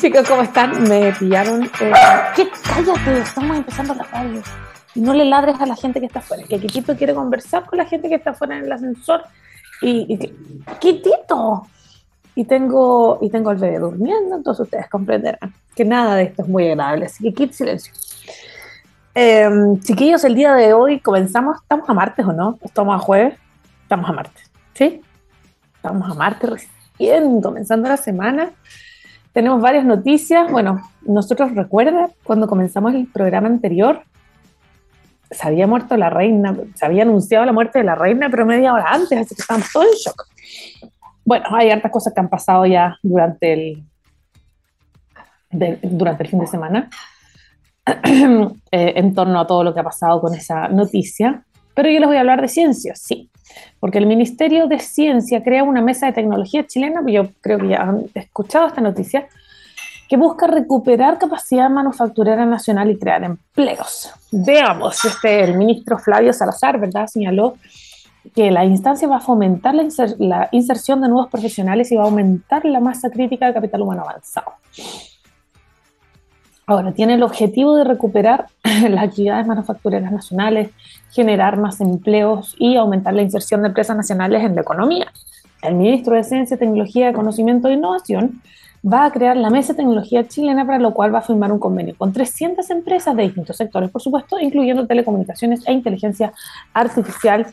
Chicos, ¿cómo están? Me pillaron. Eh, ¿Qué? Cállate, estamos empezando la radio. Y no le ladres a la gente que está afuera. Que Kitito quiere conversar con la gente que está afuera en el ascensor. Y, y ¡Kitito! Y tengo, y tengo al bebé durmiendo, entonces ustedes comprenderán que nada de esto es muy agradable. Así que quit silencio. Em, chiquillos, el día de hoy comenzamos. ¿Estamos a martes o no? ¿Estamos a jueves? Estamos a martes. ¿Sí? Estamos a martes recién, comenzando la semana. Tenemos varias noticias. Bueno, nosotros recuerda cuando comenzamos el programa anterior, se había muerto la reina, se había anunciado la muerte de la reina, pero media hora antes, así que estamos todos en shock. Bueno, hay hartas cosas que han pasado ya durante el, durante el fin de semana eh, en torno a todo lo que ha pasado con esa noticia. Pero yo les voy a hablar de ciencia, sí, porque el Ministerio de Ciencia crea una mesa de tecnología chilena, yo creo que ya han escuchado esta noticia, que busca recuperar capacidad manufacturera nacional y crear empleos. Veamos, este, el ministro Flavio Salazar, ¿verdad?, señaló que la instancia va a fomentar la, la inserción de nuevos profesionales y va a aumentar la masa crítica de capital humano avanzado. Ahora, tiene el objetivo de recuperar las actividades manufactureras nacionales, generar más empleos y aumentar la inserción de empresas nacionales en la economía. El ministro de Ciencia, Tecnología, Conocimiento e Innovación va a crear la Mesa de Tecnología Chilena, para lo cual va a firmar un convenio con 300 empresas de distintos sectores, por supuesto, incluyendo telecomunicaciones e inteligencia artificial,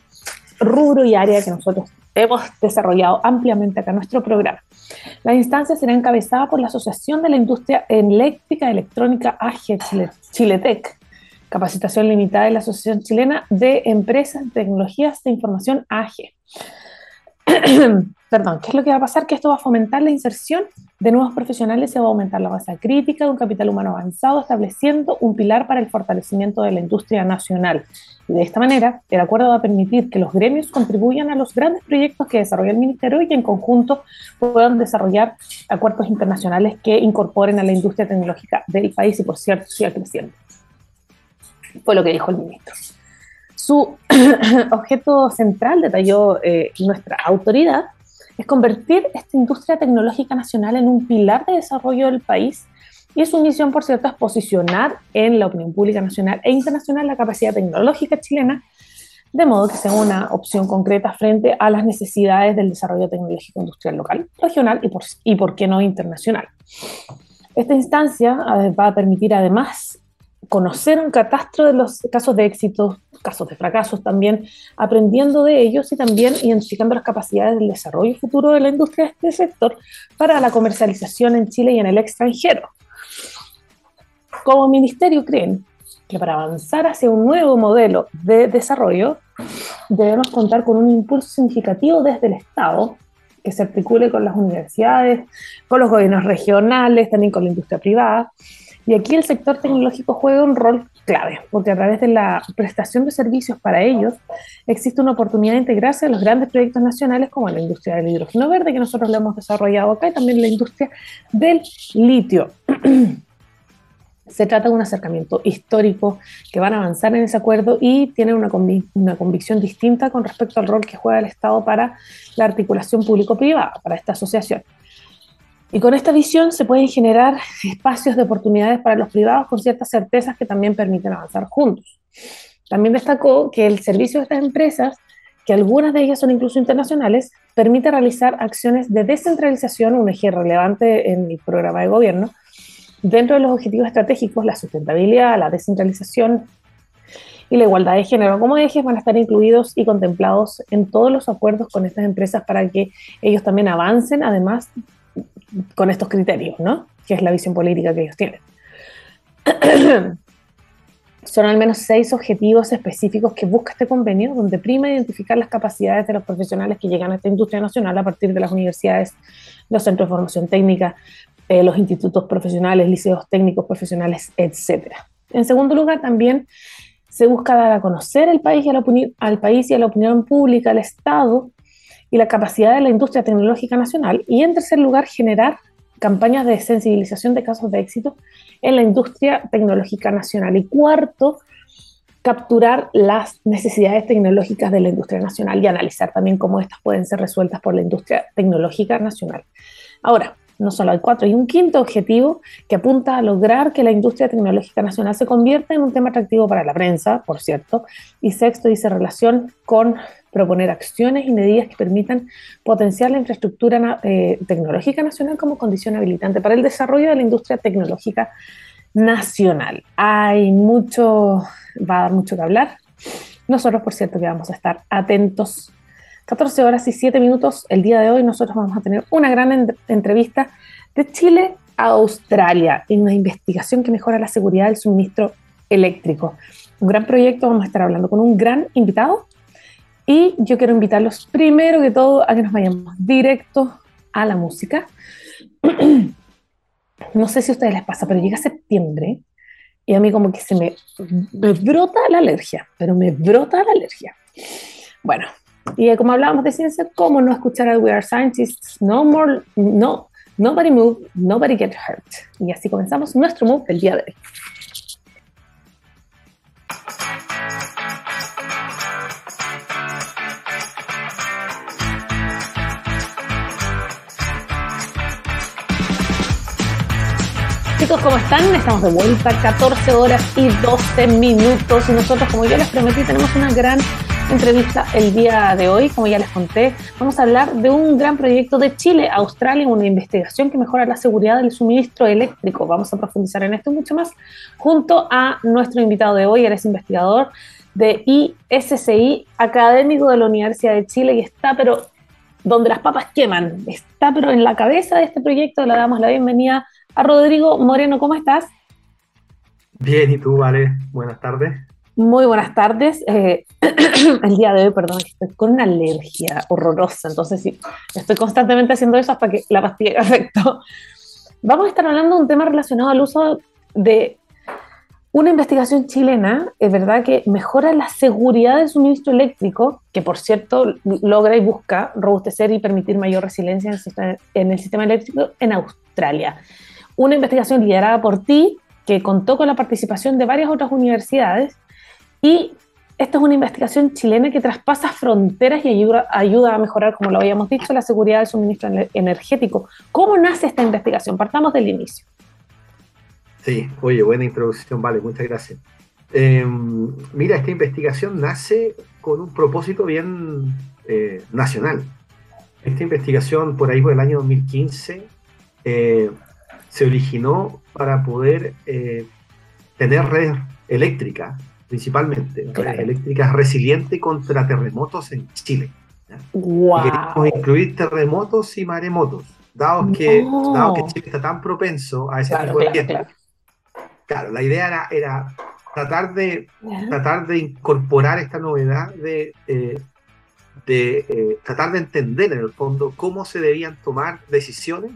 rubro y área que nosotros hemos desarrollado ampliamente acá nuestro programa. La instancia será encabezada por la Asociación de la Industria Eléctrica Electrónica AGE Chiletec, capacitación limitada de la Asociación Chilena de Empresas de Tecnologías de Información AGE. Perdón, ¿qué es lo que va a pasar? Que esto va a fomentar la inserción de nuevos profesionales y va a aumentar la base crítica de un capital humano avanzado, estableciendo un pilar para el fortalecimiento de la industria nacional. Y de esta manera, el acuerdo va a permitir que los gremios contribuyan a los grandes proyectos que desarrolla el Ministerio y en conjunto puedan desarrollar acuerdos internacionales que incorporen a la industria tecnológica del país y, por cierto, siga creciendo. Fue lo que dijo el ministro. Su objeto central, detalló eh, nuestra autoridad, es convertir esta industria tecnológica nacional en un pilar de desarrollo del país y su misión, por cierto, es posicionar en la opinión pública nacional e internacional la capacidad tecnológica chilena, de modo que sea una opción concreta frente a las necesidades del desarrollo tecnológico industrial local, regional y por, y por qué no internacional. Esta instancia va a permitir además conocer un catastro de los casos de éxito, casos de fracasos también, aprendiendo de ellos y también identificando las capacidades del desarrollo futuro de la industria de este sector para la comercialización en Chile y en el extranjero. Como ministerio creen que para avanzar hacia un nuevo modelo de desarrollo debemos contar con un impulso significativo desde el Estado que se articule con las universidades, con los gobiernos regionales, también con la industria privada, y aquí el sector tecnológico juega un rol clave, porque a través de la prestación de servicios para ellos existe una oportunidad de integrarse a los grandes proyectos nacionales como la industria del hidrógeno verde, que nosotros lo hemos desarrollado acá, y también la industria del litio. Se trata de un acercamiento histórico que van a avanzar en ese acuerdo y tienen una, una convicción distinta con respecto al rol que juega el Estado para la articulación público-privada, para esta asociación. Y con esta visión se pueden generar espacios de oportunidades para los privados con ciertas certezas que también permiten avanzar juntos. También destacó que el servicio de estas empresas, que algunas de ellas son incluso internacionales, permite realizar acciones de descentralización, un eje relevante en el programa de gobierno, dentro de los objetivos estratégicos, la sustentabilidad, la descentralización y la igualdad de género como ejes van a estar incluidos y contemplados en todos los acuerdos con estas empresas para que ellos también avancen, además con estos criterios, ¿no? Que es la visión política que ellos tienen. Son al menos seis objetivos específicos que busca este convenio, donde prima identificar las capacidades de los profesionales que llegan a esta industria nacional a partir de las universidades, los centros de formación técnica, eh, los institutos profesionales, liceos técnicos profesionales, etc. En segundo lugar, también se busca dar a conocer el país y a la, al país y a la opinión pública, al Estado, y la capacidad de la industria tecnológica nacional. Y en tercer lugar, generar campañas de sensibilización de casos de éxito en la industria tecnológica nacional. Y cuarto, capturar las necesidades tecnológicas de la industria nacional y analizar también cómo estas pueden ser resueltas por la industria tecnológica nacional. Ahora, no solo hay cuatro, hay un quinto objetivo que apunta a lograr que la industria tecnológica nacional se convierta en un tema atractivo para la prensa, por cierto, y sexto dice relación con proponer acciones y medidas que permitan potenciar la infraestructura eh, tecnológica nacional como condición habilitante para el desarrollo de la industria tecnológica nacional. Hay mucho, va a dar mucho que hablar. Nosotros, por cierto, que vamos a estar atentos 14 horas y 7 minutos el día de hoy. Nosotros vamos a tener una gran entrevista de Chile a Australia en una investigación que mejora la seguridad del suministro eléctrico. Un gran proyecto, vamos a estar hablando con un gran invitado y yo quiero invitarlos primero que todo a que nos vayamos directo a la música. no sé si a ustedes les pasa, pero llega septiembre y a mí como que se me, me brota la alergia, pero me brota la alergia. Bueno, y como hablábamos de ciencia, ¿cómo no escuchar a We Are Scientists? No more, no, nobody move, nobody get hurt. Y así comenzamos nuestro move del día de hoy. ¿Cómo están? Estamos de vuelta, 14 horas y 12 minutos. Y nosotros, como ya les prometí, tenemos una gran entrevista el día de hoy. Como ya les conté, vamos a hablar de un gran proyecto de Chile, Australia, una investigación que mejora la seguridad del suministro eléctrico. Vamos a profundizar en esto mucho más junto a nuestro invitado de hoy. Él es investigador de ISCI, académico de la Universidad de Chile y está, pero donde las papas queman, está, pero en la cabeza de este proyecto. Le damos la bienvenida a Rodrigo Moreno. ¿Cómo estás? Bien, ¿y tú, Vale? Buenas tardes. Muy buenas tardes. Eh, el día de hoy, perdón, estoy con una alergia horrorosa, entonces sí, estoy constantemente haciendo eso hasta que la pastilla haga efecto. Vamos a estar hablando de un tema relacionado al uso de una investigación chilena, es verdad que mejora la seguridad del suministro eléctrico, que por cierto logra y busca robustecer y permitir mayor resiliencia en el sistema eléctrico en Australia. Una investigación liderada por ti, que contó con la participación de varias otras universidades y esta es una investigación chilena que traspasa fronteras y ayuda, ayuda, a mejorar, como lo habíamos dicho, la seguridad del suministro energético. ¿Cómo nace esta investigación? Partamos del inicio. Sí, oye, buena introducción, vale, muchas gracias. Em, mira, esta investigación nace con un propósito bien eh, nacional. Esta investigación, por ahí por el año 2015, eh, se originó para poder eh, tener red eléctrica principalmente, eléctricas resiliente contra terremotos en Chile. Wow. queremos incluir terremotos y maremotos, dado que, dado que Chile está tan propenso a ese tipo de claro, claro. la idea era, era tratar, de, tratar de incorporar esta novedad de, eh, de eh, tratar de entender en el fondo cómo se debían tomar decisiones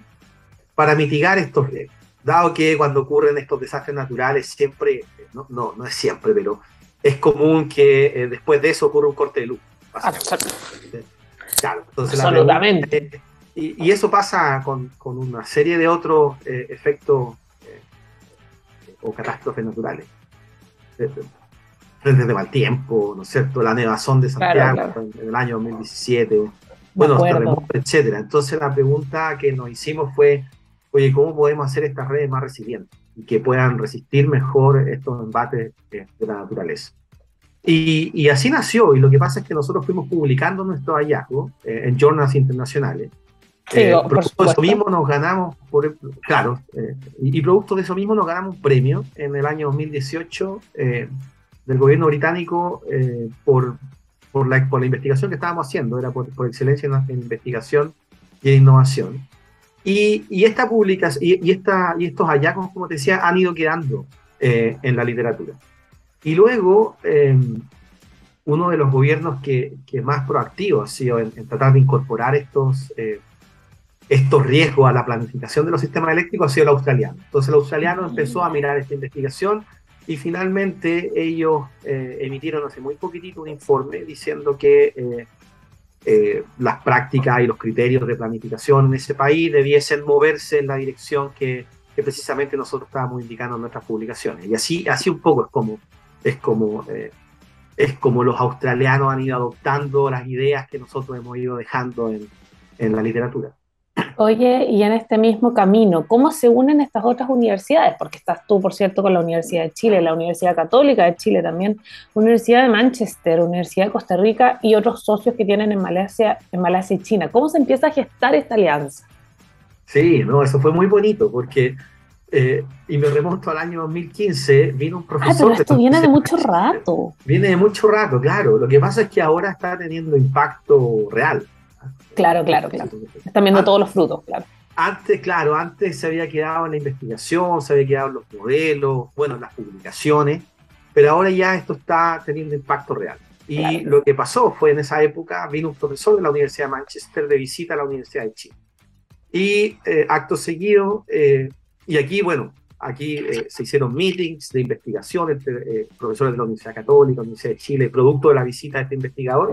para mitigar estos riesgos. Dado que cuando ocurren estos desastres naturales siempre no, no, no es siempre, pero es común que eh, después de eso ocurra un corte de luz. Claro, entonces Absolutamente. y, y, eso pasa con, con, una serie de otros eh, efectos eh, o catástrofes naturales. Frentes de mal tiempo, ¿no es cierto? La nevazón de Santiago en el año 2017, bueno, terremotos, etcétera. Entonces la pregunta que nos hicimos fue, oye, ¿cómo podemos hacer estas redes más resilientes? y que puedan resistir mejor estos embates de, la naturaleza. Y, y, así nació, y lo que pasa es que nosotros fuimos publicando nuestro hallazgo eh, en journals internacionales. Sí, eh, producto de eso mismo nos ganamos, por, claro, eh, y, producto de eso mismo nos ganamos un premio en el año 2018 del gobierno británico por, por, la, por la investigación que estábamos haciendo, era por, por excelencia en, investigación y en innovación. Y, esta publicación, y, esta, y estos hallazgos, como te decía, han ido quedando eh, en la literatura. Y luego, em, uno de los gobiernos que, que, más proactivo ha sido en, tratar de incorporar estos, eh, estos riesgos a la planificación de los sistemas eléctricos ha sido el australiano. Entonces el australiano empezó a mirar esta investigación y finalmente ellos eh, emitieron hace muy poquitito un informe diciendo que eh, las prácticas y los criterios de planificación en ese país debiesen moverse en la dirección que, precisamente nosotros estábamos indicando en nuestras publicaciones. Y así, así un poco es como, es como, eh, es como los australianos han ido adoptando las ideas que nosotros hemos ido dejando en, en la literatura. Oye, y en este mismo camino, ¿cómo se unen estas otras universidades? Porque estás tú, por cierto, con la Universidad de Chile, la Universidad Católica de Chile también, Universidad de Manchester, Universidad de Costa Rica y otros socios que tienen en Malasia, en Malasia y China. ¿Cómo se empieza a gestar esta alianza? Sí, no, eso fue muy bonito porque, eh, y me remonto al año 2015, vino un profesor... Ah, pero esto viene de mucho rato. Viene de mucho rato, claro. Lo que pasa es que ahora está teniendo impacto real. Claro, claro, claro. Están viendo todos los frutos, claro. Antes, claro, antes se había quedado en la investigación, se había quedado en los modelos, bueno, en las publicaciones, pero ahora ya esto está teniendo impacto real. Y lo que pasó fue en esa época, vino un profesor de la Universidad de Manchester de visita a la Universidad de Chile. Y eh, acto seguido, eh, y aquí, bueno, aquí eh, se hicieron meetings de investigación entre profesores de la Universidad Católica, Universidad de Chile, producto de la visita de este investigador.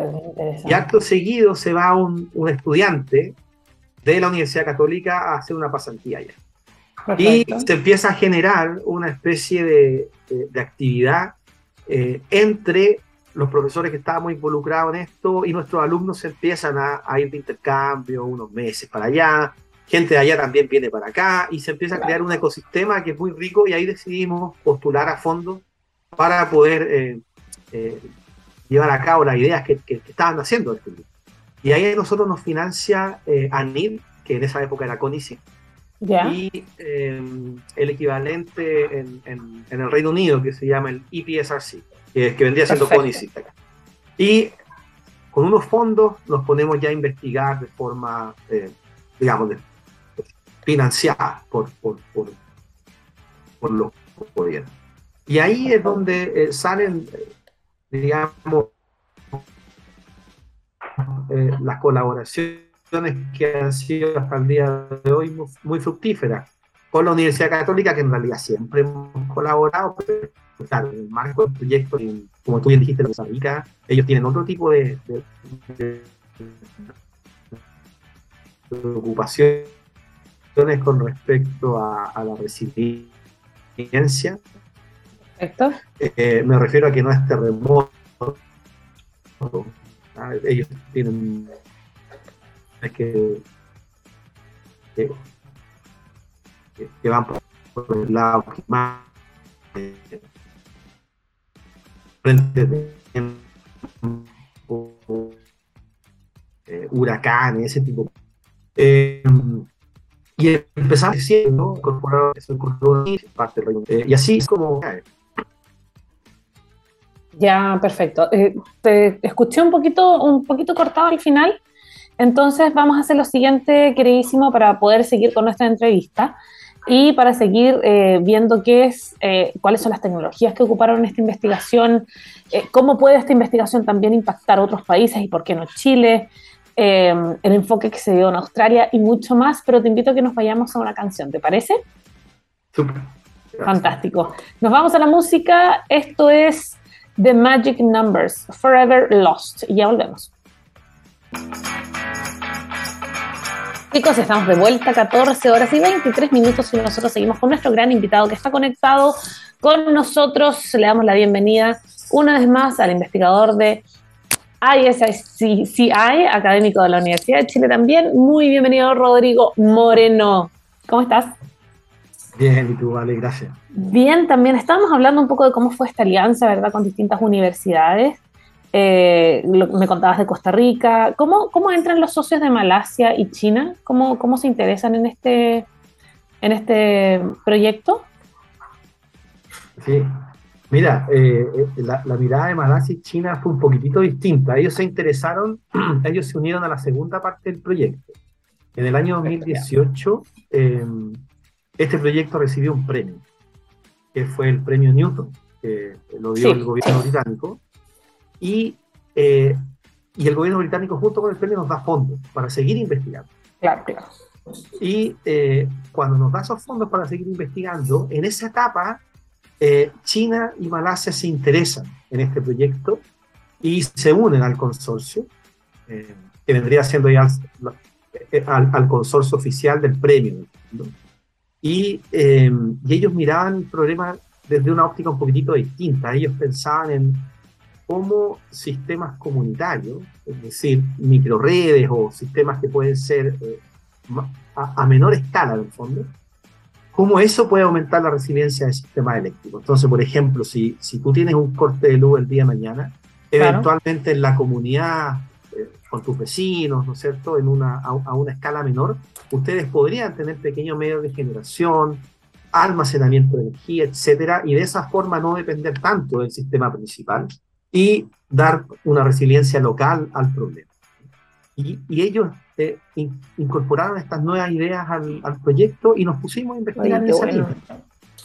Y acto seguido se va un, un, estudiante de la Universidad Católica a hacer una pasantía allá. Y se empieza a generar una especie de, de, actividad entre los profesores que estábamos involucrados en esto y nuestros alumnos se empiezan a, a ir de intercambio unos meses para allá, gente de allá también viene para acá y se empieza a crear un ecosistema que es muy rico y ahí decidimos postular a fondo para poder eh, eh, llevar a cabo las ideas que, estaban haciendo. Y ahí nosotros nos financia eh, ANID, que en esa época era CONICIT, y el equivalente en, el Reino Unido que se llama el EPSRC, que, que vendría siendo CONICIT. Y con unos fondos nos ponemos ya a investigar de forma, digamos, de, financiada por, por, por, por los gobiernos. Y ahí es donde eh, salen, digamos, eh, las colaboraciones que han sido hasta el día de hoy muy, fructíferas con la Universidad Católica, que en realidad siempre hemos colaborado, pero en el marco del proyecto, como tú bien dijiste, la Rica, ellos tienen otro tipo de, de, con respecto a, la resiliencia. Perfecto. Eh, me refiero a que no es terremoto. Ah, ellos tienen es que, que, que, van por el lado que más eh, frente de eh, huracanes, ese tipo. Eh, y empezamos diciendo, incorporar eso parte del Y así es como Ya, perfecto. Eh, te escuché un poquito, un poquito cortado al final, entonces vamos a hacer lo siguiente, queridísimo, para poder seguir con nuestra entrevista y para seguir eh, viendo qué es, eh, cuáles son las tecnologías que ocuparon esta investigación, cómo puede esta investigación también impactar otros países y por qué no Chile, Em, el enfoque que se dio en Australia y mucho más, pero te invito a que nos vayamos a una canción, ¿te parece? Fantástico. Nos vamos a la música. Esto es The Magic Numbers, Forever Lost. Y ya volvemos. Chicos, estamos de vuelta, 14 horas y 23 minutos y nosotros seguimos con nuestro gran invitado que está conectado con nosotros. Le damos la bienvenida una vez más al investigador de ISICI, académico de la Universidad de Chile también. Muy bienvenido, Rodrigo Moreno. ¿Cómo estás? Bien, y tú, vale, gracias. Bien, también estábamos hablando un poco de cómo fue esta alianza, ¿verdad?, con distintas universidades. Eh, me contabas de Costa Rica. ¿Cómo, ¿Cómo entran los socios de Malasia y China? ¿Cómo, cómo se interesan en este, en este proyecto? Sí, Mira, eh, eh, la, mirada de Malasia y China fue un poquitito distinta. Ellos se interesaron, ellos se unieron a la segunda parte del proyecto. En el año 2018, em, este proyecto recibió un premio, que fue el premio Newton, que lo dio el gobierno británico. Y, eh, y el gobierno británico, junto con el premio, nos da fondos para seguir investigando. Claro, claro. Y cuando nos da esos fondos para seguir investigando, en esa etapa eh, China y Malasia se interesan en este proyecto y se unen al consorcio, eh, que vendría siendo ya eh, al, consorcio oficial del premio. Y, ellos miraban el problema desde una óptica un poquitito distinta. Ellos pensaban en cómo sistemas comunitarios, es decir, microredes o sistemas que pueden ser a, menor escala, en el fondo, cómo eso puede aumentar la resiliencia del sistema eléctrico. Entonces, por ejemplo, si, si tú tienes un corte de luz el día de mañana, eventualmente en la comunidad, eh, con tus vecinos, ¿no es cierto?, en una, a, una escala menor, ustedes podrían tener pequeños medios de generación, almacenamiento de energía, etcétera, y de esa forma no depender tanto del sistema principal y dar una resiliencia local al problema. Y, y ellos eh, incorporaron estas nuevas ideas al, al, proyecto y nos pusimos a investigar en esa línea.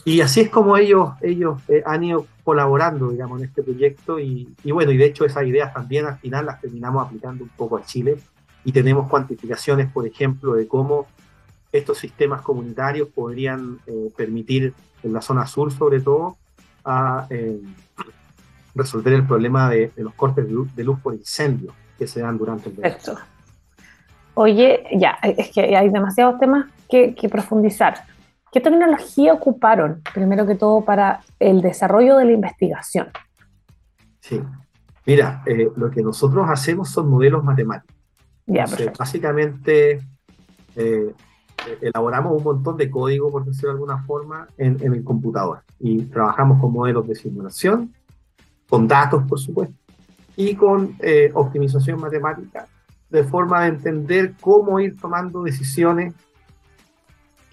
Y así es como ellos, ellos eh, han ido colaborando, digamos, en este proyecto y, y, bueno, y de hecho esas ideas también al final las terminamos aplicando un poco a Chile y tenemos cuantificaciones, por ejemplo, de cómo estos sistemas comunitarios podrían eh, permitir, en la zona sur sobre todo, a eh, resolver el problema de, los cortes de luz, de luz, por incendio que se dan durante el verano. Oye, ya, es que hay demasiados temas que, que profundizar. ¿Qué tecnología ocuparon, primero que todo, para el desarrollo de la investigación? Sí, mira, eh, lo que nosotros hacemos son modelos matemáticos. Ya, básicamente, eh, elaboramos un montón de código, por decirlo de alguna forma, en, el computador. Y trabajamos con modelos de simulación, con datos, por supuesto, y con eh, optimización matemática, de forma de entender cómo ir tomando decisiones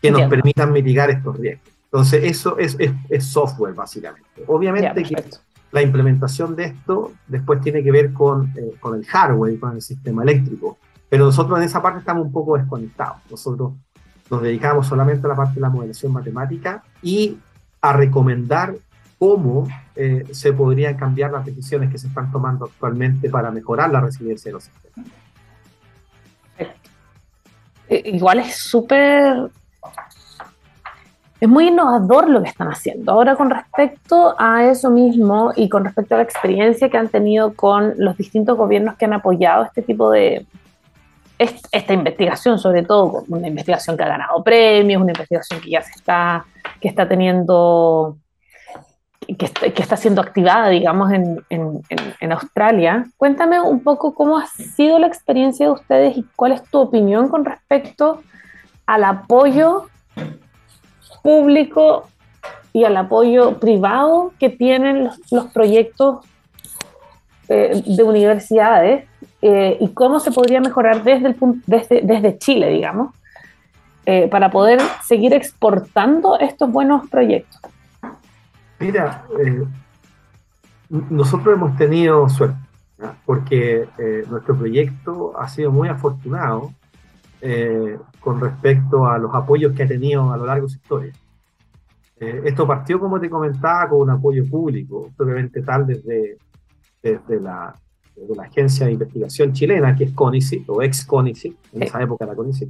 que nos permitan mitigar estos riesgos. Entonces, eso es, es, software, básicamente. Obviamente que la implementación de esto después tiene que ver con, eh, con el hardware y con el sistema eléctrico. Pero nosotros en esa parte estamos un poco desconectados. Nosotros nos dedicamos solamente a la parte de la modelación matemática y a recomendar cómo eh, se podrían cambiar las decisiones que se están tomando actualmente para mejorar la resiliencia de los sistemas. Eh, igual es súper es muy innovador lo que están haciendo. Ahora con respecto a eso mismo y con respecto a la experiencia que han tenido con los distintos gobiernos que han apoyado este tipo de esta investigación, sobre todo una investigación que ha ganado premios, una investigación que ya se está que está teniendo que está, siendo activada, digamos, en, en, Australia. Cuéntame un poco cómo ha sido la experiencia de ustedes y cuál es tu opinión con respecto al apoyo público y al apoyo privado que tienen los, proyectos eh, de universidades eh, y cómo se podría mejorar desde, el, desde, desde Chile, digamos, eh, para poder seguir exportando estos buenos proyectos. Mira, nosotros hemos tenido suerte, porque nuestro proyecto ha sido muy afortunado eh, con respecto a los apoyos que ha tenido a lo largo de su historia. Eh, esto partió, como te comentaba, con un apoyo público, propiamente tal desde, desde, la, la Agencia de Investigación Chilena, que es CONICIT, o ex CONICIT, en esa época la CONICIT,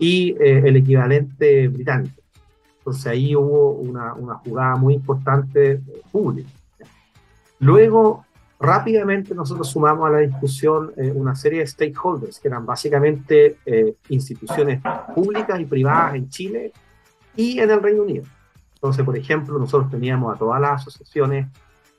y eh, el equivalente británico. Entonces ahí hubo una, una jugada muy importante pública. Luego, Rápidamente nosotros sumamos a la discusión eh, una serie de stakeholders, que eran básicamente eh, instituciones públicas y privadas en Chile y en el Reino Unido. Entonces, por ejemplo, nosotros teníamos a todas las asociaciones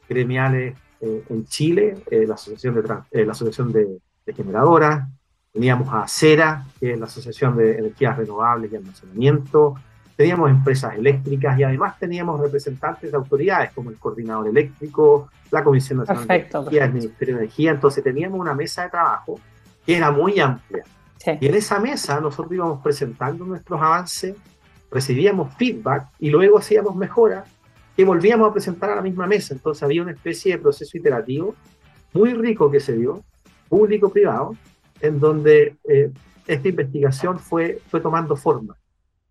gremiales eh, en Chile, la Asociación, de, la asociación de, de, Generadoras, teníamos a ACERA, que es la Asociación de Energías Renovables y Almacenamiento, teníamos empresas eléctricas y además teníamos representantes de autoridades como el coordinador eléctrico, la Comisión Nacional de Energía, el Ministerio de Energía. Entonces teníamos una mesa de trabajo que era muy amplia. Y en esa mesa nosotros íbamos presentando nuestros avances, recibíamos feedback y luego hacíamos mejoras que volvíamos a presentar a la misma mesa. Entonces había una especie de proceso iterativo muy rico que se dio, público-privado, en donde eh, esta investigación fue, fue tomando forma.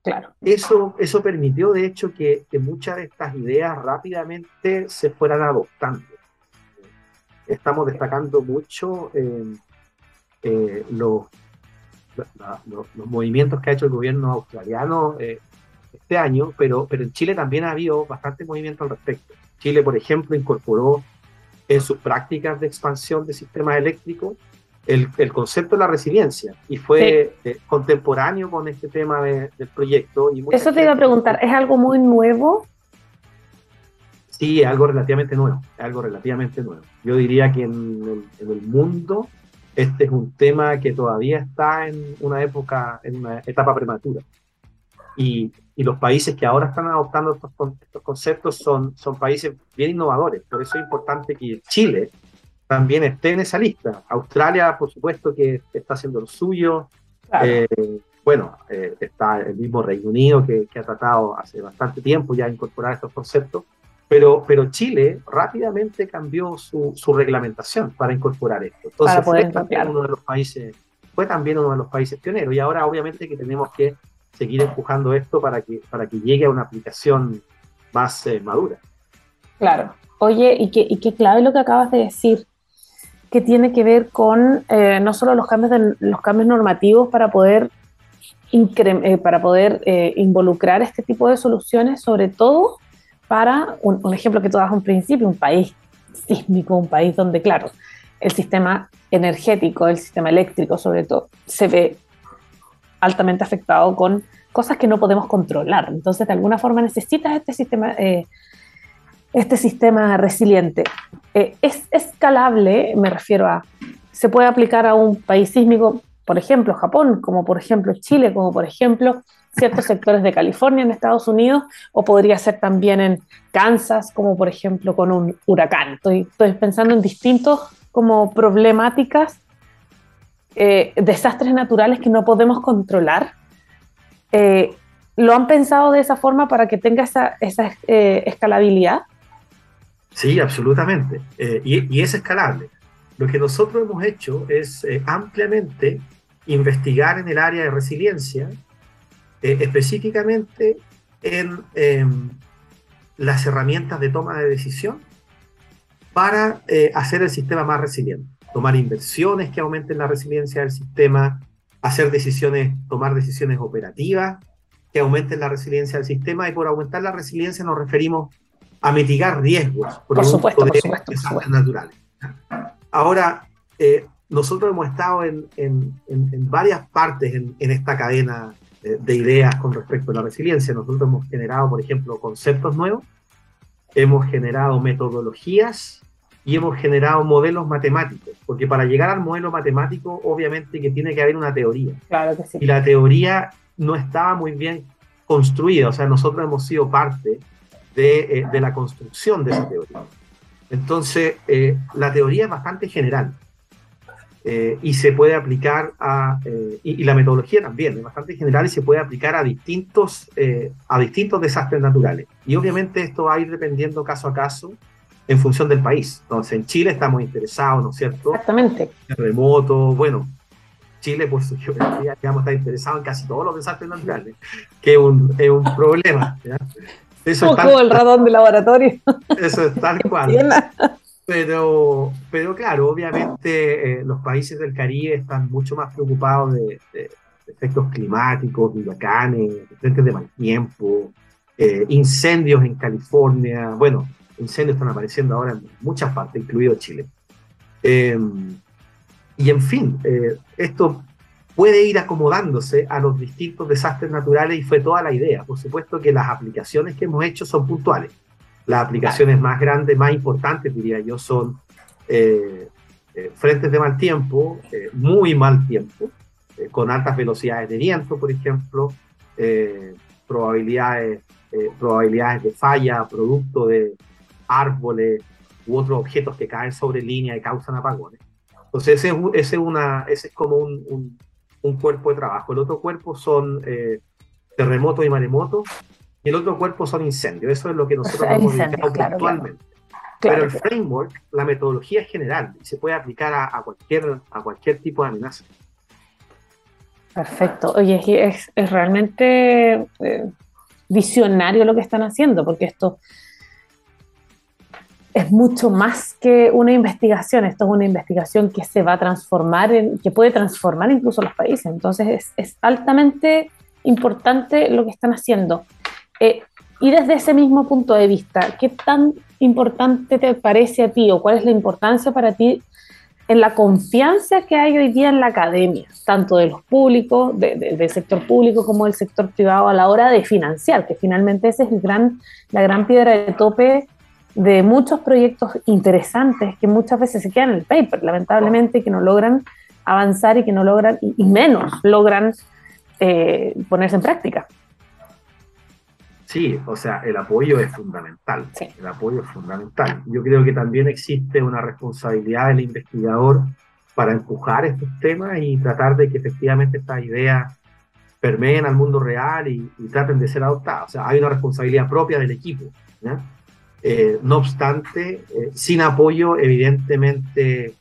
Claro. Eso, eso permitió, de hecho, que, muchas de estas ideas rápidamente se fueran adoptando. Estamos destacando mucho eh, los, los, movimientos que ha hecho el gobierno australiano eh, este año, pero, pero en Chile también ha habido bastante movimiento al respecto. Chile, por ejemplo, incorporó en sus prácticas de expansión de sistemas eléctricos el, el, concepto de la resiliencia y fue eh, contemporáneo con este tema del proyecto. Y Eso te iba a preguntar, ¿es algo muy nuevo? Sí, es algo relativamente nuevo, algo relativamente nuevo. Yo diría que en el, en el mundo este es un tema que todavía está en una época, en una etapa prematura. Y, y los países que ahora están adoptando estos, estos, conceptos son, son países bien innovadores. Por eso es importante que Chile también esté en esa lista. Australia, por supuesto, que está haciendo lo suyo. Eh, bueno, eh, está el mismo Reino Unido que, que, ha tratado hace bastante tiempo ya incorporar estos conceptos. Pero, pero Chile rápidamente cambió su, su reglamentación para incorporar esto. Entonces fue también, uno de los países, fue también uno de los países pioneros. Y ahora obviamente que tenemos que seguir empujando esto para que, para que llegue a una aplicación más eh, madura. Claro. Oye, y qué, y qué clave lo que acabas de decir, que tiene que ver con eh, no solo los cambios, de, los cambios normativos para poder, eh, para poder involucrar este tipo de soluciones, sobre todo para un, ejemplo que tú das un principio, un país sísmico, un país donde, claro, el sistema energético, el sistema eléctrico sobre todo, se ve altamente afectado con cosas que no podemos controlar. Entonces, de alguna forma necesitas este sistema, eh, este sistema resiliente. Eh, es escalable, me refiero a, se puede aplicar a un país sísmico, por ejemplo, Japón, como por ejemplo Chile, como por ejemplo ciertos sectores de California en Estados Unidos, o podría ser también en Kansas, como por ejemplo con un huracán. Estoy, pensando en distintos como problemáticas, eh, desastres naturales que no podemos controlar. Eh, ¿Lo han pensado de esa forma para que tenga esa, escalabilidad? Sí, absolutamente. Y, y, es escalable. Lo que nosotros hemos hecho es ampliamente investigar en el área de resiliencia eh, específicamente en em, las herramientas de toma de decisión para eh, hacer el sistema más resiliente. Tomar inversiones que aumenten la resiliencia del sistema, hacer decisiones, tomar decisiones operativas que aumenten la resiliencia del sistema y por aumentar la resiliencia nos referimos a mitigar riesgos por supuesto, de desastres naturales. Ahora, eh, nosotros hemos estado en, en, en, varias partes en, esta cadena eh, de ideas con respecto a la resiliencia. Nosotros hemos generado, por ejemplo, conceptos nuevos, hemos generado metodologías y hemos generado modelos matemáticos, porque para llegar al modelo matemático, obviamente que tiene que haber una teoría. Claro que sí. Y la teoría no estaba muy bien construida, o sea, nosotros hemos sido parte de, eh, de la construcción de esa teoría. Entonces, eh, la teoría es bastante general. Eh, y se puede aplicar a, eh, y, la metodología también, es bastante general y se puede aplicar a distintos, eh, a distintos desastres naturales. Y obviamente esto va a ir dependiendo caso a caso en función del país. Entonces, en Chile estamos interesados, ¿no es cierto? Exactamente. Terremotos, bueno, Chile por su geografía, digamos, está interesado en casi todos los desastres naturales, que es un, es un problema. Eso es tal, el radón de laboratorio. Eso es tal cual. Pero, pero claro, obviamente eh, los países del Caribe están mucho más preocupados de, efectos climáticos, huracanes, frentes de mal tiempo, eh, incendios en California. Bueno, incendios están apareciendo ahora en muchas partes, incluido Chile. Em, y en fin, eh, esto puede ir acomodándose a los distintos desastres naturales y fue toda la idea. Por supuesto que las aplicaciones que hemos hecho son puntuales las aplicaciones más grandes, más importantes, diría yo, son eh, eh, frentes de mal tiempo, eh, muy mal tiempo, con altas velocidades de viento, por ejemplo, probabilidades, probabilidades de falla, producto de árboles u otros objetos que caen sobre línea y causan apagones. Entonces, ese, ese, una, ese es como un, un, un, cuerpo de trabajo. El otro cuerpo son terremotos y maremotos, y el otro cuerpo son incendios. Eso es lo que nosotros hemos dedicado puntualmente. Pero el framework, la metodología es general y se puede aplicar a, cualquier, a cualquier tipo de amenaza. Perfecto. Oye, es, es realmente eh, visionario lo que están haciendo, porque esto es mucho más que una investigación. Esto es una investigación que se va a transformar, en, que puede transformar incluso los países. Entonces es, es altamente importante lo que están haciendo. Eh, y desde ese mismo punto de vista, ¿qué tan importante te parece a ti o cuál es la importancia para ti en la confianza que hay hoy día en la academia, tanto de los públicos, del sector público como del sector privado a la hora de financiar, que finalmente esa es el gran, la gran piedra de tope de muchos proyectos interesantes que muchas veces se quedan en el paper, lamentablemente, que no logran avanzar y que no logran, y, menos logran eh, ponerse en práctica. Sí, o sea, el apoyo es fundamental. El apoyo es fundamental. Yo creo que también existe una responsabilidad del investigador para empujar estos temas y tratar de que efectivamente estas ideas permeen al mundo real y, traten de ser adoptadas. O sea, hay una responsabilidad propia del equipo. Eh, no obstante, eh, sin apoyo, evidentemente,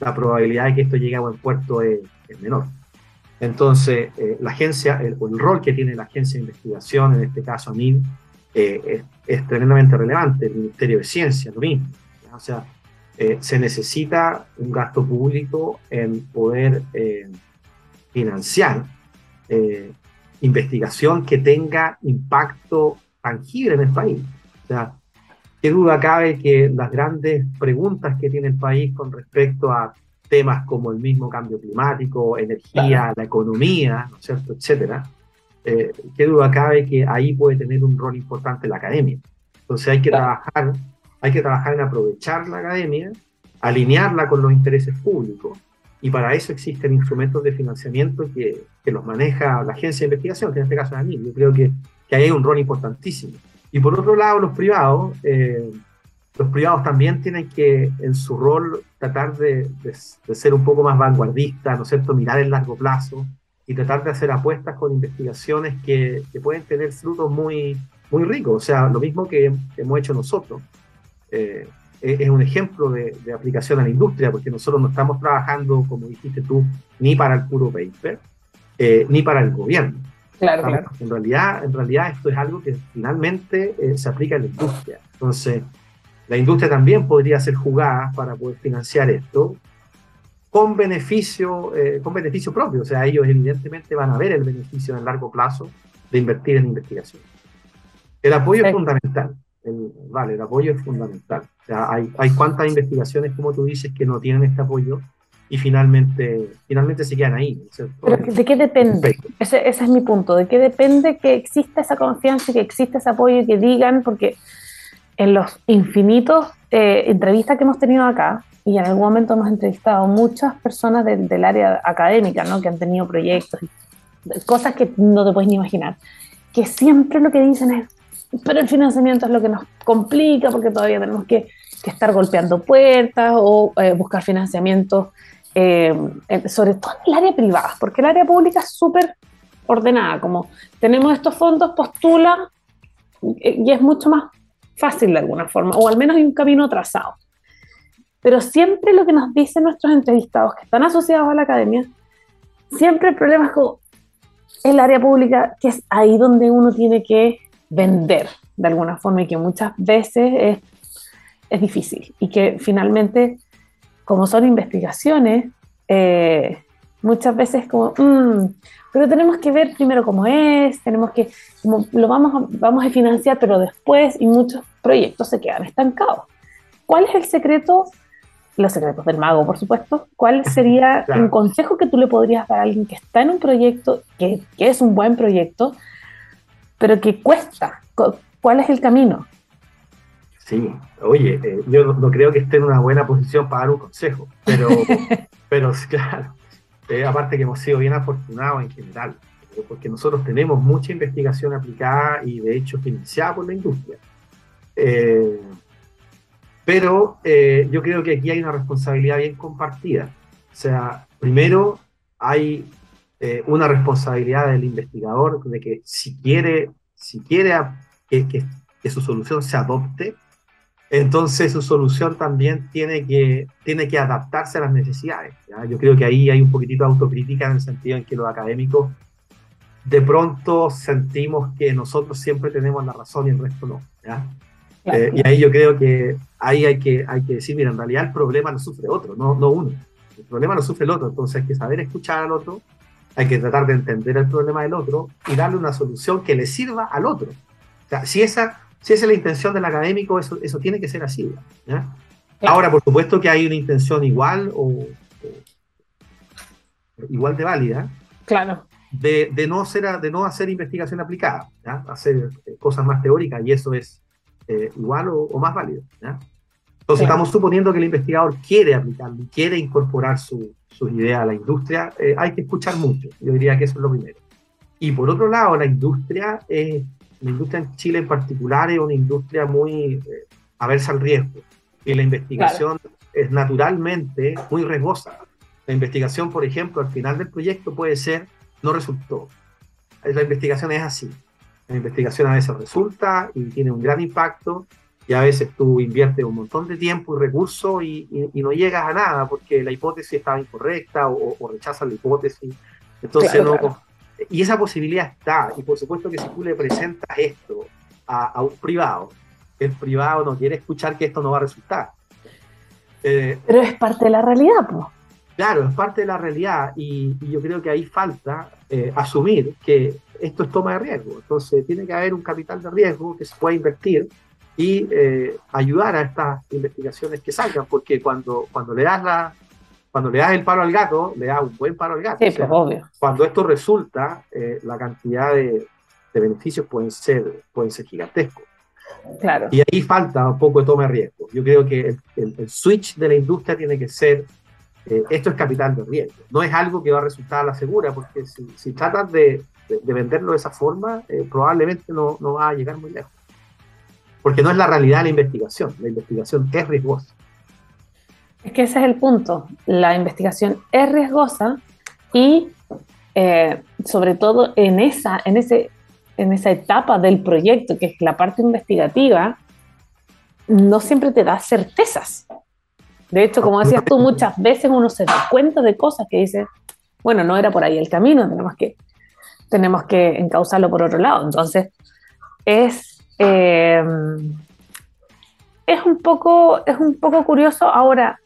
la probabilidad de que esto llegue a buen puerto es, menor. Entonces, eh, la agencia, el, el, rol que tiene la agencia de investigación, en este caso AMID, es, es, tremendamente relevante. El Ministerio de Ciencia, lo mismo. O sea, se necesita un gasto público en poder financiar investigación que tenga impacto tangible en el país. O sea, qué duda cabe que las grandes preguntas que tiene el país con respecto a temas como el mismo cambio climático, energía, la economía, ¿no es cierto?, etcétera, eh, qué duda cabe que ahí puede tener un rol importante la academia. Entonces hay que trabajar, hay que trabajar en aprovechar la academia, alinearla con los intereses públicos, y para eso existen instrumentos de financiamiento que, que los maneja la agencia de investigación, que en este caso es ANIL. Yo creo que, que ahí hay un rol importantísimo. Y por otro lado, los privados, eh, los privados también tienen que, en su rol, tratar de, ser un poco más vanguardistas, ¿no es cierto?, mirar el largo plazo y tratar de hacer apuestas con investigaciones que, pueden tener frutos muy, muy ricos. O sea, lo mismo que, hemos hecho nosotros. Eh, es un ejemplo de, de, aplicación a la industria, porque nosotros no estamos trabajando, como dijiste tú, ni para el puro paper, eh, ni para el gobierno. Claro, claro. En realidad, en realidad esto es algo que finalmente eh, se aplica en la industria. Entonces, la industria también podría ser jugada para poder financiar esto con beneficio, eh, con beneficio propio. O sea, ellos evidentemente van a ver el beneficio en largo plazo de invertir en investigación. El apoyo es fundamental. vale, el apoyo es fundamental. O sea, hay, hay cuantas investigaciones, como tú dices, que no tienen este apoyo y finalmente, finalmente se quedan ahí. Pero ¿de qué depende? Ese, ese, es mi punto. ¿De qué depende que exista esa confianza y que exista ese apoyo y que digan? Porque en los infinitos eh, entrevistas que hemos tenido acá, y en algún momento hemos entrevistado muchas personas del área académica, ¿no? que han tenido proyectos, cosas que no te puedes ni imaginar, que siempre lo que dicen es, pero el financiamiento es lo que nos complica porque todavía tenemos que, que estar golpeando puertas o eh, buscar financiamiento eh, sobre todo en el área privada, porque el área pública es súper ordenada, como tenemos estos fondos, postula y es mucho más fácil de alguna forma, o al menos hay un camino trazado. Pero siempre lo que nos dicen nuestros entrevistados que están asociados a la academia, siempre el problema es con el área pública, que es ahí donde uno tiene que vender de alguna forma y que muchas veces es, es difícil y que finalmente como son investigaciones, eh, muchas veces como, mm, pero tenemos que ver primero cómo es, tenemos que, como lo vamos a, vamos a financiar, pero después, y muchos proyectos se quedan estancados. ¿Cuál es el secreto? Los secretos del mago, por supuesto. ¿Cuál sería un consejo que tú le podrías dar a alguien que está en un proyecto, que, que es un buen proyecto, pero que cuesta? ¿Cuál es el camino? Sí, oye, eh, yo no, creo que esté en una buena posición para dar un consejo, pero, pero claro, eh, aparte que hemos sido bien afortunados en general, porque nosotros tenemos mucha investigación aplicada y de hecho financiada por la industria. Eh, pero yo creo que aquí hay una responsabilidad bien compartida. O sea, primero hay una responsabilidad del investigador de que si quiere, si quiere que, que su solución se adopte, entonces su solución también tiene que, tiene que adaptarse a las necesidades. Yo creo que ahí hay un poquitito de autocrítica en el sentido en que los académicos de pronto sentimos que nosotros siempre tenemos la razón y el resto no. Eh, y ahí yo creo que ahí hay que, hay que decir, mira, en realidad el problema lo sufre otro, no, no uno. El problema lo sufre el otro, entonces hay que saber escuchar al otro, hay que tratar de entender el problema del otro y darle una solución que le sirva al otro. O sea, si esa, si esa es la intención del académico, eso, eso tiene que ser así. Ahora, por supuesto que hay una intención igual o, igual de válida. Claro. De, de, no hacer, de no hacer investigación aplicada, hacer eh, cosas más teóricas y eso es eh, igual o, más válido. Entonces estamos suponiendo que el investigador quiere aplicarlo, quiere incorporar su, sus ideas a la industria, eh, hay que escuchar mucho. Yo diría que eso es lo primero. Y por otro lado, la industria, eh, la industria en Chile en particular es una industria muy eh, aversa al riesgo. Y la investigación es naturalmente muy riesgosa. La investigación, por ejemplo, al final del proyecto puede ser, no resultó. La investigación es así. La investigación a veces resulta y tiene un gran impacto y a veces tú inviertes un montón de tiempo y recursos y, no llegas a nada porque la hipótesis estaba incorrecta o, rechazas la hipótesis. Entonces, no, y esa posibilidad está. Y por supuesto que si tú le presentas esto a, un privado, el privado no quiere escuchar que esto no va a resultar. Eh, Pero es parte de la realidad, pues. Claro, es parte de la realidad y, yo creo que ahí falta eh, asumir que esto es toma de riesgo. Entonces tiene que haber un capital de riesgo que se pueda invertir y eh, ayudar a estas investigaciones que salgan, porque cuando, cuando le das la, cuando le das el paro al gato, le das un buen paro al gato. Sí, pues, obvio. Cuando esto resulta, eh, la cantidad de, beneficios pueden ser, pueden ser gigantescos. Claro. Y ahí falta un poco de toma de riesgo. Yo creo que el, switch de la industria tiene que ser, eh, esto es capital de riesgo. No es algo que va a resultar a la segura, porque si, si tratas de, venderlo de esa forma, probablemente no, no va a llegar muy lejos porque no es la realidad de la investigación. La investigación es riesgosa. Es que ese es el punto. La investigación es riesgosa y eh, sobre todo en esa, en, ese, en esa etapa del proyecto, que es la parte investigativa, no siempre te da certezas. De hecho, como decías tú, muchas veces uno se da cuenta de cosas que dice, bueno, no era por ahí el camino, tenemos que, tenemos que encauzarlo por otro lado. Entonces, es eh, es, un poco, es un poco curioso. Ahora,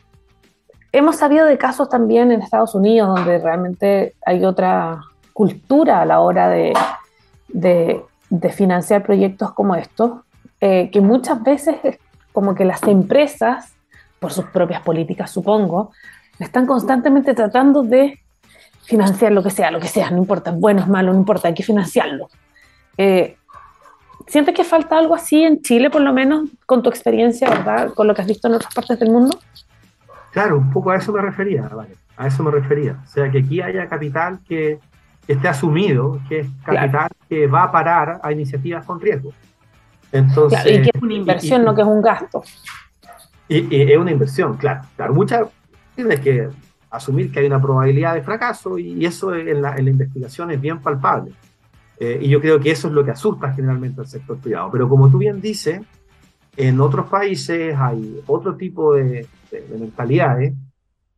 hemos sabido de casos también en Estados Unidos donde realmente hay otra cultura a la hora de, de, financiar proyectos como estos, eh, que muchas veces como que las empresas, por sus propias políticas supongo, están constantemente tratando de financiar lo que sea, lo que sea, no importa, bueno es malo, no importa, hay que financiarlo. Eh, ¿Sientes que falta algo así en Chile, por lo menos, con tu experiencia, ¿verdad? Con lo que has visto en otras partes del mundo. Claro, un poco a eso me refería, vale. A eso me refería. O sea, que aquí haya capital que, esté asumido, que es capital que va a parar a iniciativas con riesgo. Entonces, y que es una inversión, no que es un gasto. Y, es una inversión, claro. Claro, muchas tienes que asumir que hay una probabilidad de fracaso y eso en la, en la investigación es bien palpable. Eh, y yo creo que eso es lo que asusta generalmente al sector privado. Pero como tú bien dices, en otros países hay otro tipo de, mentalidades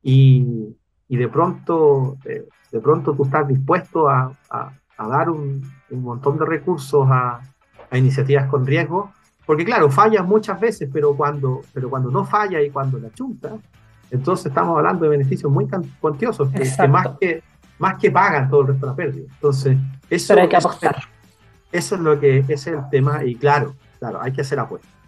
y, y, de, pronto, eh, de pronto tú estás dispuesto a, a, dar un, un, montón de recursos a, a, iniciativas con riesgo, porque claro, fallas muchas veces, pero cuando, pero cuando no falla y cuando la chunta, entonces estamos hablando de beneficios muy cuantiosos, que, más que más que pagan todo el resto de la pérdida. Entonces, eso, hay que apostar. Eso, es lo que es el tema y claro, claro, hay que hacer apuestas.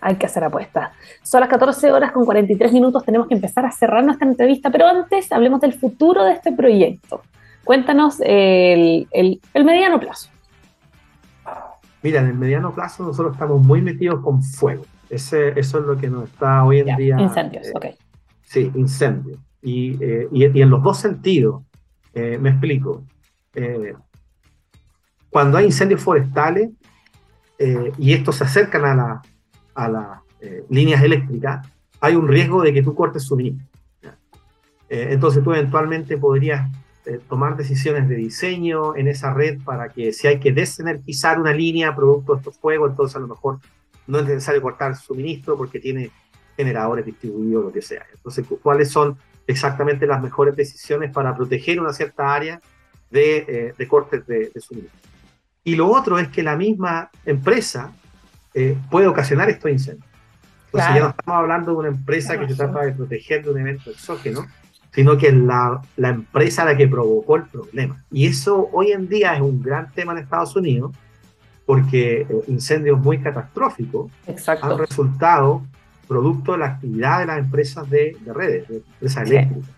Hay que hacer apuestas. Son las 14 horas con 43 minutos, tenemos que empezar a cerrar nuestra entrevista, pero antes hablemos del futuro de este proyecto. Cuéntanos el, el, mediano plazo. Mira, en el mediano plazo nosotros estamos muy metidos con fuego. Ese, eso es lo que nos está hoy en día. Incendios, eh, ok. Sí, incendios. Y, eh, y, y, en los dos sentidos. Eh, me explico. Cuando hay incendios forestales y estos se acercan a, a las líneas eléctricas, hay un riesgo de que tú cortes suministro. entonces tú eventualmente podrías tomar decisiones de diseño en esa red para que si hay que desenergizar una línea producto de estos fuegos, entonces a lo mejor no es necesario cortar suministro porque tiene generadores distribuidos, lo que sea. Entonces, ¿cuáles son exactamente las mejores decisiones para proteger una cierta área de, eh, cortes de, suministro. Y lo otro es que la misma empresa eh, puede ocasionar estos incendios. Entonces ya no estamos hablando de una empresa que se trata de proteger de un evento exógeno, sino que es la, la, empresa la que provocó el problema. Y eso hoy en día es un gran tema en Estados Unidos, porque eh, incendios muy catastróficos han resultado producto de la actividad de las empresas de, redes, de empresas eléctricas.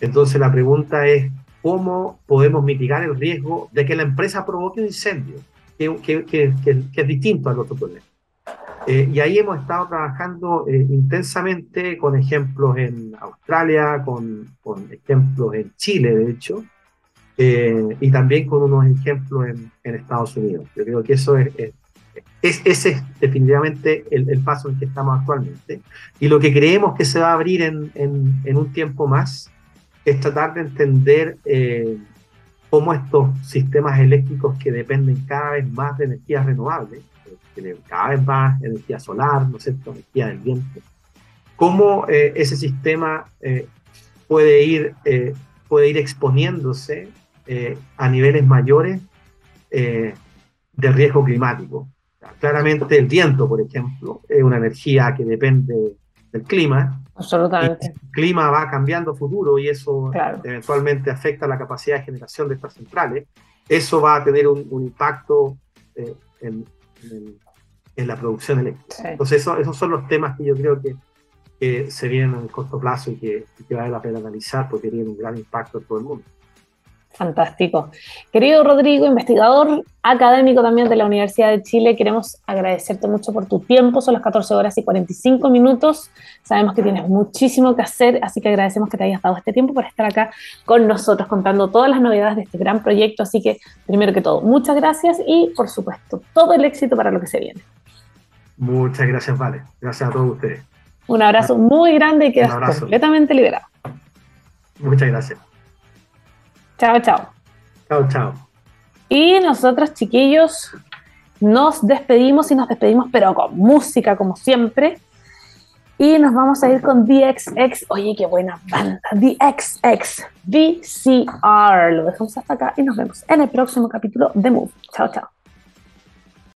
Entonces la pregunta es, ¿cómo podemos mitigar el riesgo de que la empresa provoque un incendio? Que, que, que, que es distinto al otro problema. Eh, y ahí hemos estado trabajando eh, intensamente con ejemplos en Australia, con, con, ejemplos en Chile, de hecho, eh, y también con unos ejemplos en, en, Estados Unidos. Yo creo que eso es, es, ese es definitivamente el, el, paso en que estamos actualmente. Y lo que creemos que se va a abrir en, en, en un tiempo más es tratar de entender cómo estos sistemas eléctricos que dependen cada vez más de energías renovables, cada vez más energía solar, ¿no es cierto?, energía del viento, cómo eh, ese sistema eh, puede, ir, eh, puede ir exponiéndose a niveles mayores de riesgo climático. Claramente el viento, por ejemplo, es una energía que depende del clima. Absolutamente. El clima va cambiando a futuro y eso eventualmente afecta la capacidad de generación de estas centrales. Eso va a tener un, impacto en, en la producción eléctrica. Entonces, eso, esos son los temas que yo creo que, se vienen en el corto plazo y que, que, vale la pena analizar porque tienen un gran impacto en todo el mundo. Fantástico. Querido Rodrigo, investigador académico también de la Universidad de Chile, queremos agradecerte mucho por tu tiempo. Son las 14 horas y 45 minutos. Sabemos que tienes muchísimo que hacer, así que agradecemos que te hayas dado este tiempo por estar acá con nosotros contando todas las novedades de este gran proyecto. Así que, primero que todo, muchas gracias y, por supuesto, todo el éxito para lo que se viene. Muchas gracias, Vale. Gracias a todos ustedes. Un abrazo muy grande y quedas completamente liberado. Muchas gracias. Chao, chao. Chao, chao. Y nosotros, chiquillos, nos despedimos y nos despedimos, pero con música, como siempre. Y nos vamos a ir con DXX. Oye, qué buena banda. DXX. VCR. Lo dejamos hasta acá y nos vemos en el próximo capítulo de Move. Chao, chao.